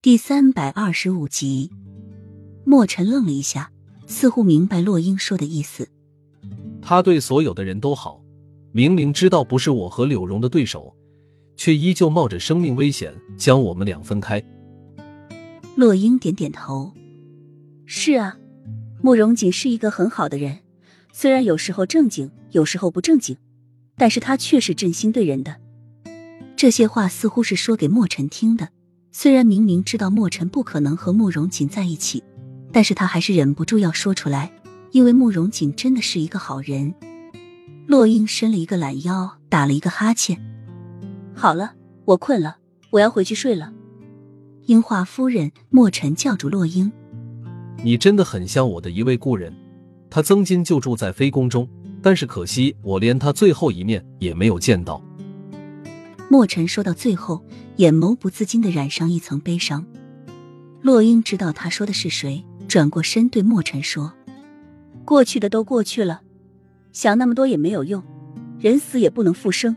第三百二十五集，莫尘愣了一下，似乎明白洛英说的意思。他对所有的人都好，明明知道不是我和柳荣的对手，却依旧冒着生命危险将我们俩分开。洛英点点头：“是啊，慕容锦是一个很好的人，虽然有时候正经，有时候不正经，但是他却是真心对人的。”这些话似乎是说给莫尘听的。虽然明明知道莫尘不可能和慕容锦在一起，但是他还是忍不住要说出来，因为慕容锦真的是一个好人。洛英伸了一个懒腰，打了一个哈欠。好了，我困了，我要回去睡了。樱花夫人，莫尘叫住洛英：“你真的很像我的一位故人，他曾经就住在妃宫中，但是可惜我连他最后一面也没有见到。”莫尘说到最后，眼眸不自禁的染上一层悲伤。洛英知道他说的是谁，转过身对莫尘说：“过去的都过去了，想那么多也没有用，人死也不能复生，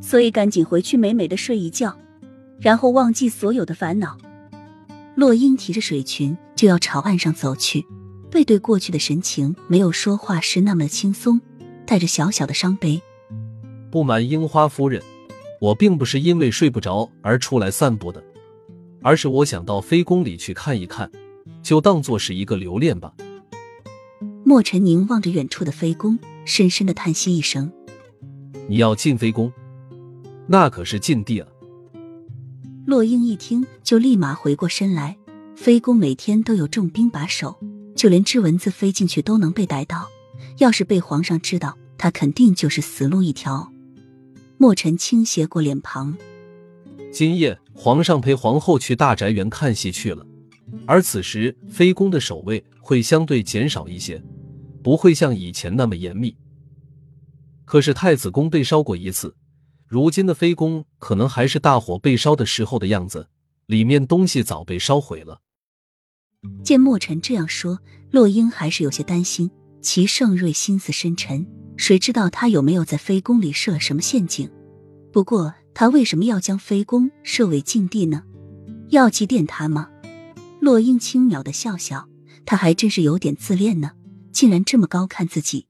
所以赶紧回去美美的睡一觉，然后忘记所有的烦恼。”洛英提着水裙就要朝岸上走去，背对过去的神情，没有说话时那么的轻松，带着小小的伤悲。不瞒樱花夫人。我并不是因为睡不着而出来散步的，而是我想到飞宫里去看一看，就当做是一个留恋吧。莫尘凝望着远处的飞宫，深深的叹息一声：“你要进飞宫，那可是禁地啊。”洛英一听，就立马回过身来。飞宫每天都有重兵把守，就连只蚊子飞进去都能被逮到。要是被皇上知道，他肯定就是死路一条。墨尘倾斜过脸庞。今夜皇上陪皇后去大宅园看戏去了，而此时妃宫的守卫会相对减少一些，不会像以前那么严密。可是太子宫被烧过一次，如今的妃宫可能还是大火被烧的时候的样子，里面东西早被烧毁了。见墨尘这样说，洛英还是有些担心。齐盛瑞心思深沉。谁知道他有没有在飞宫里设什么陷阱？不过他为什么要将飞宫设为禁地呢？要祭奠他吗？洛英轻描的笑笑，他还真是有点自恋呢，竟然这么高看自己。